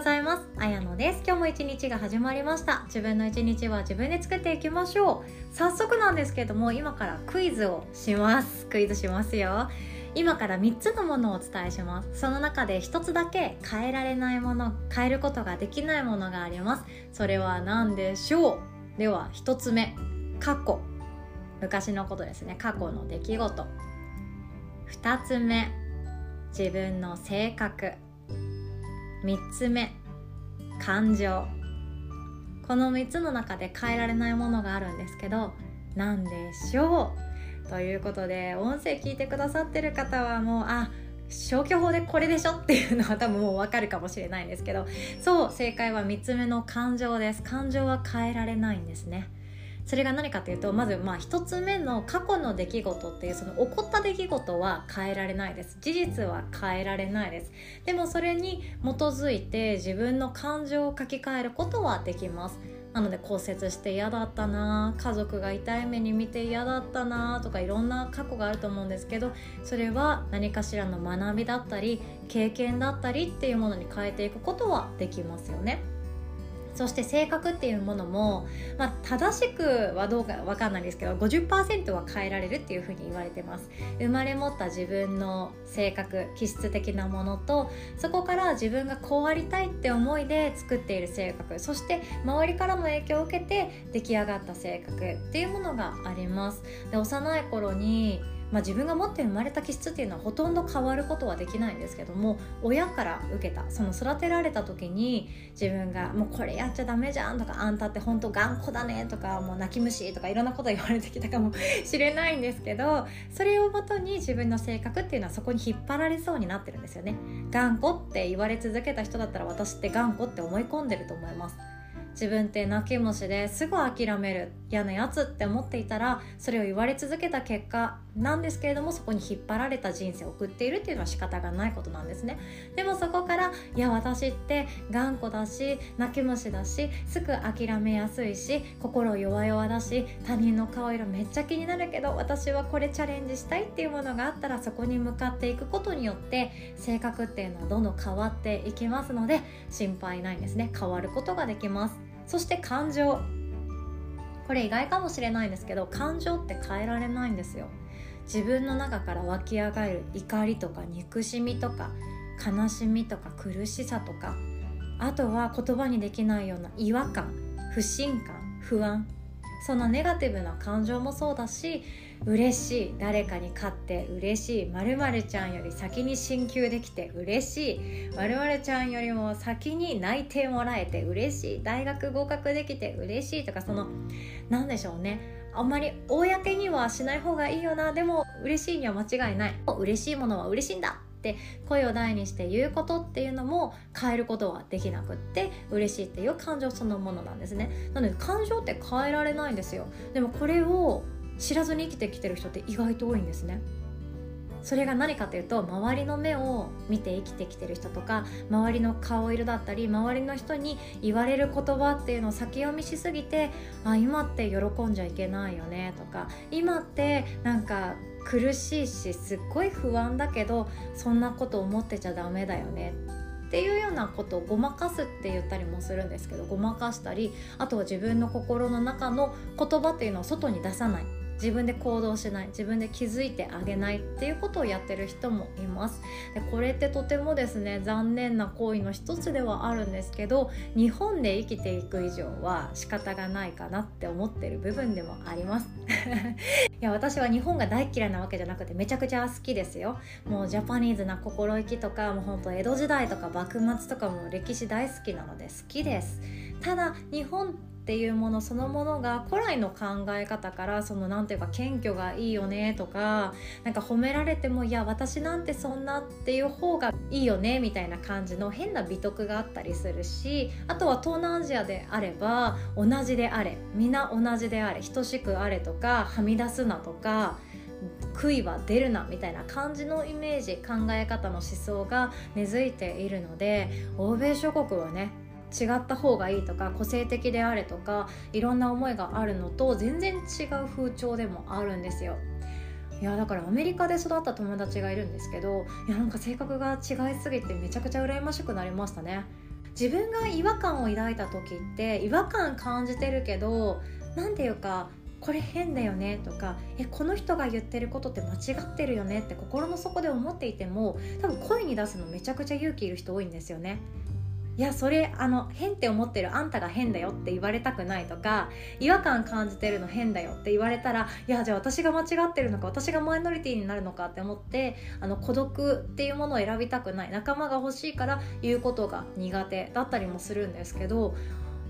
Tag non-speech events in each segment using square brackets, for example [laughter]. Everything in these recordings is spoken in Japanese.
ございます。あやのです。今日も一日が始まりました。自分の一日は自分で作っていきましょう。早速なんですけども今からクイズをします。クイズしますよ。今から3つのものをお伝えします。その中で1つだけ変えられないもの変えることができないものがあります。それは何でしょう？では1つ目過去。昔のことですね。過去の出来事。2つ目自分の性格。3つ目感情。この3つの中で変えられないものがあるんですけど何でしょう？ということで音声聞いてくださってる方はもうあ消去法でこれでしょ？っていうのは [laughs] 多分もうわかるかもしれないんですけどそう正解は3つ目の感情です。感情は変えられないんですね。それが何かというとまずまあ1つ目の過去の出来事っていうその起こった出来事は変えられないです。事実は変えられないです。でもそれに基づいて自分の感情を書き換えることはできます。なので骨折して嫌だったな家族が痛い目に見て嫌だったなとかいろんな過去があると思うんですけどそれは何かしらの学びだったり経験だったりっていうものに変えていくことはできますよね。そして性格っていうものも、まあ、正しくはどうかわかんないですけど50%は変えられるっていうふうに言われてます。生まれ持った自分の性格気質的なものとそこから自分がこうありたいって思いで作っている性格そして周りからの影響を受けて出来上がった性格っていうものがあります。で幼い頃にまあ、自分が持って生まれた気質っていうのはほとんど変わることはできないんですけども親から受けたその育てられた時に自分が「もうこれやっちゃダメじゃん」とか「あんたって本当頑固だね」とか「もう泣き虫」とかいろんなこと言われてきたかも [laughs] しれないんですけどそれをもとに自分の性格っていうのはそこに引っ張られそうになってるんですよね。頑固って言われ続けた人だったら私って頑固って思い込んでると思います。自分って泣き虫ですぐ諦める嫌なやつって思っていたらそれを言われ続けた結果なんですけれどもそこに引っ張られた人生を送っているっていうのは仕方がないことなんですね。でもそこからいや私って頑固だし泣き虫だしすぐ諦めやすいし心弱々だし他人の顔色めっちゃ気になるけど私はこれチャレンジしたいっていうものがあったらそこに向かっていくことによって性格っていうのはどんどん変わっていきますので心配ないんですね。変わることができます。そして感情。これ意外かもしれないんですけど感情って変えられないんですよ。自分の中から湧き上がる怒りとか憎しみとか悲しみとか苦しさとか。あとは言葉にできないような違和感不信感不安。そんなネガティブな感情もそうだし嬉しい。誰かに勝って嬉しい。まるちゃんより先に進級できて嬉しい。まるちゃんよりも先に内定もらえて嬉しい。大学合格できて嬉しいとかその何でしょうね。あんまり公にはしない方がいいよな。でも嬉しいには間違いない。嬉しいものは嬉しいんだって声を大にして言うことっていうのも変えることはできなくって嬉しいっていう感情そのものなんですね。なので感情って変えられないんですよ。でもこれを知らずに生きてきてる人って意外と多いんですね。それが何かというと周りの目を見て生きてきてる人とか周りの顔色だったり周りの人に言われる言葉っていうのを先読みしすぎてあ今って喜んじゃいけないよねとか今ってなんか苦しいしすっごい不安だけどそんなこと思ってちゃダメだよねっていうようなことをごまかすって言ったりもするんですけどごまかしたりあとは自分の心の中の言葉っていうのを外に出さない。自分で行動しない自分で気づいてあげないっていうことをやってる人もいます。でこれってとてもですね残念な行為の一つではあるんですけど日本で生きていく以上は仕方がないかなって思ってる部分でもあります。[laughs] いや私は日本が大嫌いなわけじゃなくてめちゃくちゃ好きですよ。もうジャパニーズな心意気とかもうほんと江戸時代とか幕末とかも歴史大好きなので好きです。ただ日本っていうものそのものが古来の考え方からその何ていうか謙虚がいいよねとかなんか褒められてもいや私なんてそんなっていう方がいいよねみたいな感じの変な美徳があったりするしあとは東南アジアであれば同じであれ皆同じであれ等しくあれとかはみ出すなとか悔いは出るなみたいな感じのイメージ考え方の思想が根付いているので欧米諸国はね違った方がいいとか個性的であれとかいろんな思いがあるのと全然違う風潮でもあるんですよ。いやだからアメリカで育った友達がいるんですけどいやなんか性格が違いすぎてめちゃくちゃ羨ましくなりましたね自分が違和感を抱いた時って違和感感じてるけど何ていうかこれ変だよねとかえこの人が言ってることって間違ってるよねって心の底で思っていても多分声に出すのめちゃくちゃ勇気いる人多いんですよね。いやそれあの変って思ってるあんたが変だよって言われたくないとか違和感感じてるの変だよって言われたらいやじゃあ私が間違ってるのか私がマイノリティになるのかって思ってあの孤独っていうものを選びたくない仲間が欲しいから言うことが苦手だったりもするんですけど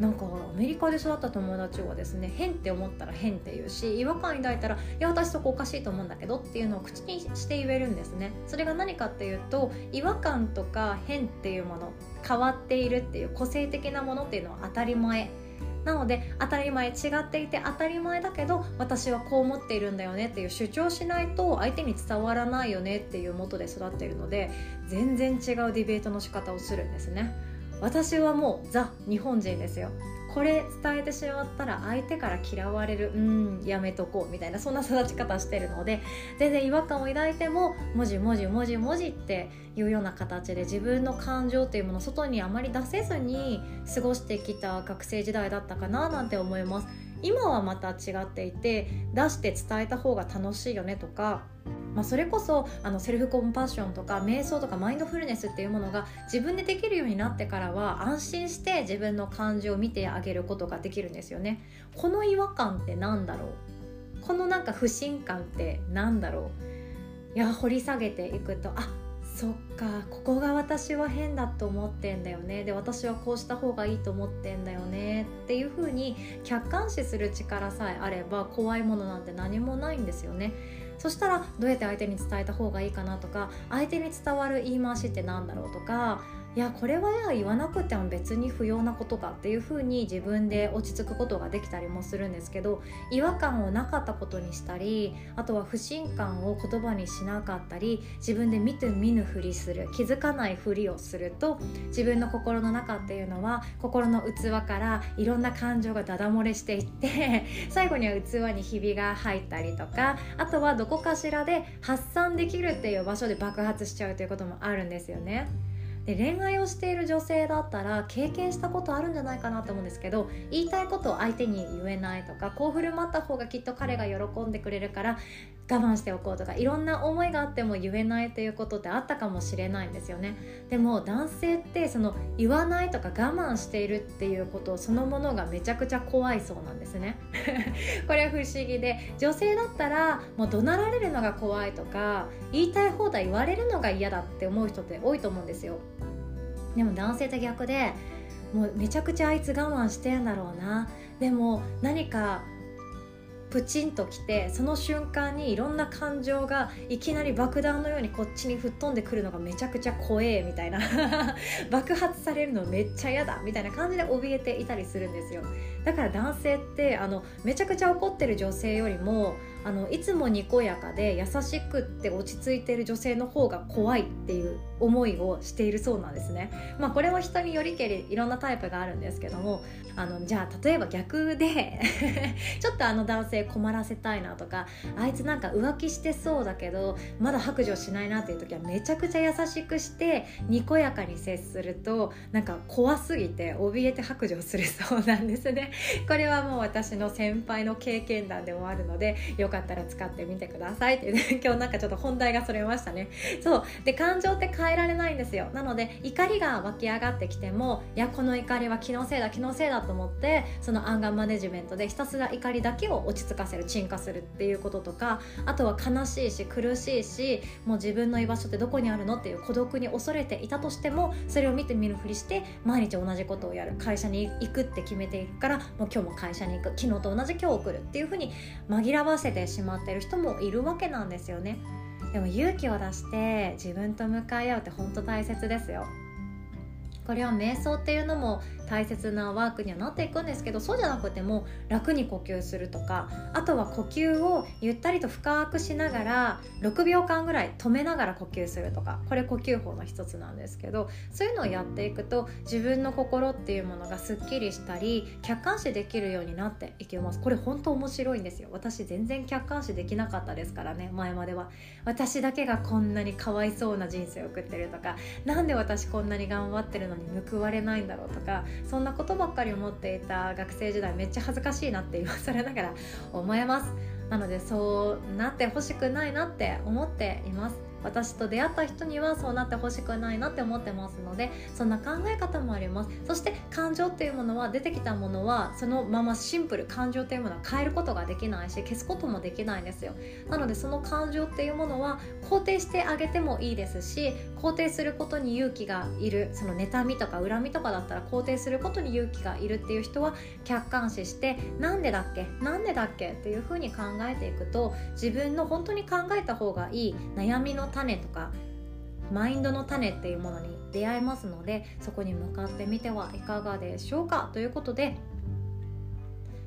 なんかアメリカで育った友達はですね変って思ったら変って言うし違和感抱いたらいや私そこおかしいと思うんだけどっていうのを口にして言えるんですねそれが何かっていうと違和感とか変っていうもの変わっているっていう個性的なものっていうのは当たり前なので当たり前違っていて当たり前だけど私はこう思っているんだよねっていう主張しないと相手に伝わらないよねっていうもとで育っているので全然違うディベートの仕方をするんですね。私はもうザ日本人ですよ。これ伝えてしまったら相手から嫌われるうんやめとこうみたいなそんな育ち方してるので全然違和感を抱いても文字文字文字文字っていうような形で自分の感情というものを外にあまり出せずに過ごしてきた学生時代だったかななんて思います。今はまた違っていて出して伝えた方が楽しいよねとかまあ、それこそあのセルフコンパッションとか瞑想とかマインドフルネスっていうものが自分でできるようになってからは安心して自分の感情を見てあげることができるんですよね。この違和感って何だろう？このなんか不信感って何だろう？いや掘り下げていくとあそっかここが私は変だと思ってんだよねで私はこうした方がいいと思ってんだよねっていう風に客観視する力さえあれば怖いものなんて何もないんですよね。そしたらどうやって相手に伝えた方がいいかなとか相手に伝わる言い回しって何だろうとかいやこれは言わなくても別に不要なことかっていう風に自分で落ち着くことができたりもするんですけど違和感をなかったことにしたりあとは不信感を言葉にしなかったり自分で見て見ぬふりする気づかないふりをすると自分の心の中っていうのは心の器からいろんな感情がダダ漏れしていって [laughs] 最後には器にひびが入ったりとかあとはどこかしらで発散できるっていう場所で爆発しちゃうということもあるんですよね。で恋愛をしている女性だったら経験したことあるんじゃないかなと思うんですけど言いたいことを相手に言えないとかこう振る舞った方がきっと彼が喜んでくれるから我慢しておこうとかいろんな思いがあっても言えないということってあったかもしれないんですよね。でも男性ってその言わないとか我慢しているっていうことそのものがめちゃくちゃ怖いそうなんですね。[laughs] これは不思議で女性だったらもう怒鳴られるのが怖いとか言いたい放題言われるのが嫌だって思う人って多いと思うんですよ。でも男性って逆でもうめちゃくちゃあいつ我慢してんだろうな。でも何かプチンときてその瞬間にいろんな感情がいきなり爆弾のようにこっちに吹っ飛んでくるのがめちゃくちゃ怖えみたいな。[laughs] 爆発されるのめっちゃ嫌だみたいな感じで怯えていたりするんですよ。だから男性ってあのめちゃくちゃ怒ってる女性よりもあのいつもにこやかで優しくって落ち着いてる女性の方が怖いっていう思いをしているそうなんですね。まあ、これは人によりけりいろんなタイプがあるんですけどもあのじゃあ例えば逆で [laughs] ちょっとあの男性困らせたいなとかあいつなんか浮気してそうだけどまだ白状しないなっていう時はめちゃくちゃ優しくしてにこやかに接するとなんか怖すぎて怯えて白状するそうなんですね。これはもう私の先輩の経験談でもあるのでよかったら使ってみてください。って、ね、今日なんかちょっと本題がそれましたね。そう。で感情って変えられないんですよ。なので怒りが湧き上がってきてもいやこの怒りは気のせいだ気のせいだと思ってそのアンガーマネジメントでひたすら怒りだけを落ち着かせる沈下するっていうこととかあとは悲しいし苦しいしもう自分の居場所ってどこにあるのっていう孤独に恐れていたとしてもそれを見てみるふりして毎日同じことをやる。会社に行くって決めていくからもう今日も会社に行く。昨日と同じ今日送るっていうふうに紛らわせててしまってる人もいるわけなんですよね。でも勇気を出して自分と向かい合うって本当大切ですよ。これは瞑想っていうのも大切なワークにはなっていくんですけどそうじゃなくても楽に呼吸するとかあとは呼吸をゆったりと深くしながら6秒間ぐらい止めながら呼吸するとかこれ呼吸法の一つなんですけどそういうのをやっていくと自分の心っていうものがすっきりしたり客観視できるようになっていきます。これ本当面白いんですよ。私全然客観視できなかったですからね前までは。私だけがこんなにかわいそうな人生を送ってるとか何で私こんなに頑張ってるのに報われないんだろうとかそんなことばっかり思っていた学生時代めっちゃ恥ずかしいなって言わされながら思います。なのでそうなってほしくないなって思っています。私と出会った人にはそうなってほしくないなって思ってますのでそんな考え方もあります。そして感情っていうものは出てきたものはそのままシンプル感情っていうものは変えることができないし消すこともできないんですよ。なのでその感情っていうものは肯定してあげてもいいですし肯定することに勇気がいる。その妬みとか恨みとかだったら肯定することに勇気がいるっていう人は客観視してなんでだっけ？なんでだっけ？っていうふうに考えていくと自分の本当に考えた方がいい。悩みの種とかマインドの種っていうものに出会えますのでそこに向かってみてはいかがでしょうか？ということで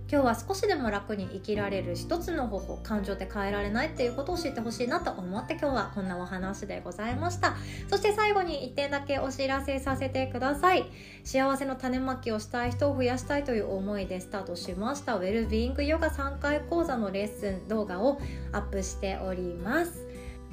今日は少しでも楽に生きられる一つの方法感情って変えられないっていうことを知ってほしいなと思って今日はこんなお話でございました。そして最後に1点だけお知らせさせてください。幸せの種まきをしたい人を増やしたいという思いでスタートしました。ウェルビーイングヨガ3回講座のレッスン動画をアップしております。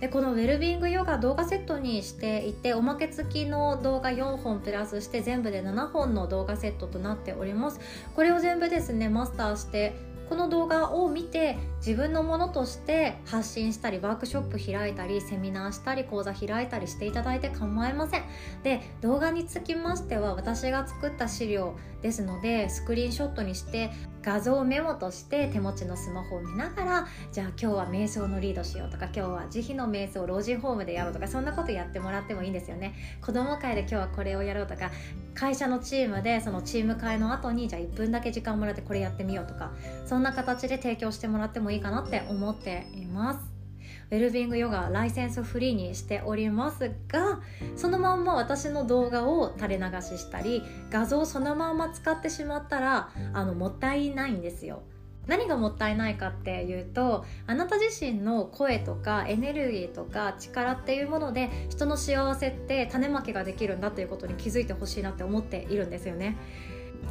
でこのウェルビングヨガ動画セットにしていておまけ付きの動画4本プラスして全部で7本の動画セットとなっております。これを全部ですねマスターしてこの動画を見て自分のものとして発信したりワークショップ開いたりセミナーしたり講座開いたりしていただいて構いません。で動画につきましては私が作った資料ですのでスクリーンショットにして画像メモとして手持ちのスマホを見ながらじゃあ今日は瞑想のリードしようとか今日は慈悲の瞑想を老人ホームでやろうとかそんなことやってもらってもいいんですよね。子供会で今日はこれをやろうとか会社のチームでそのチーム会の後にじゃあ1分だけ時間もらってこれやってみようとかそんな形で提供してもらってもいいかなって思っています。ウェルビングヨガライセンスフリーにしておりますがそのまんま私の動画を垂れ流ししたり画像そのまま使ってしまったらあのもったいないんですよ。何がもったいないかっていうとあなた自身の声とかエネルギーとか力っていうもので人の幸せって種まきができるんだということに気づいてほしいなって思っているんですよね。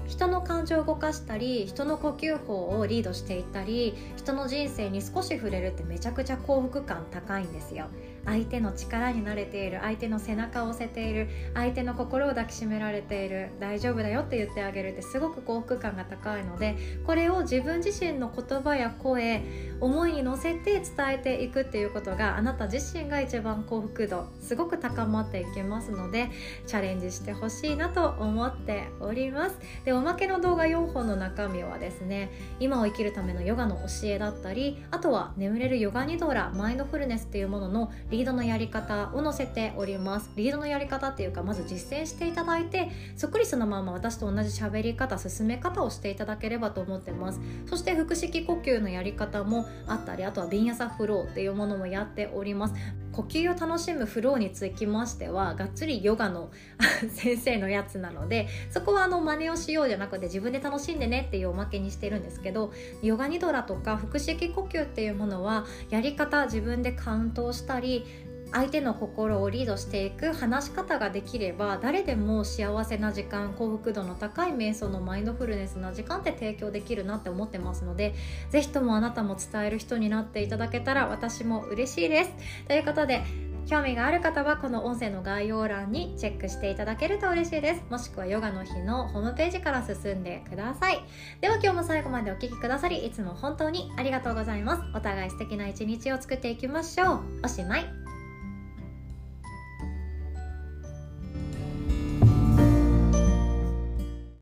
人の感情を動かしたり人の呼吸法をリードしていったり人の人生に少し触れるってめちゃくちゃ幸福感高いんですよ。相手の力になれている相手の背中を押せている相手の心を抱きしめられている大丈夫だよって言ってあげるってすごく幸福感が高いのでこれを自分自身の言葉や声思いに乗せて伝えていくっていうことがあなた自身が一番幸福度すごく高まっていきますのでチャレンジしてほしいなと思っております。でおまけの動画4本の中身はですね今を生きるためのヨガの教えだったりあとは眠れるヨガニドラマインドフルネスっていうもののリードのやり方を載せております。リードのやり方っていうかまず実践していただいてそっくりそのまま私と同じ喋り方進め方をしていただければと思ってます。そして腹式呼吸のやり方もあったりあとはビンヤサフローっていうものもやっております。呼吸を楽しむフローにつきましてはがっつりヨガの [laughs] 先生のやつなのでそこはあの真似をしようじゃなくて自分で楽しんでねっていうおまけにしてるんですけどヨガニドラとか腹式呼吸っていうものはやり方自分でカウントをしたり相手の心をリードしていく話し方ができれば誰でも幸せな時間幸福度の高い瞑想のマインドフルネスな時間って提供できるなって思ってますので是非ともあなたも伝える人になっていただけたら私も嬉しいです。ということで興味がある方はこの音声の概要欄にチェックしていただけると嬉しいです。もしくはヨガの日のホームページから進んでください。では今日も最後までお聴きくださりいつも本当にありがとうございます。お互い素敵な一日を作っていきましょう。おしまい。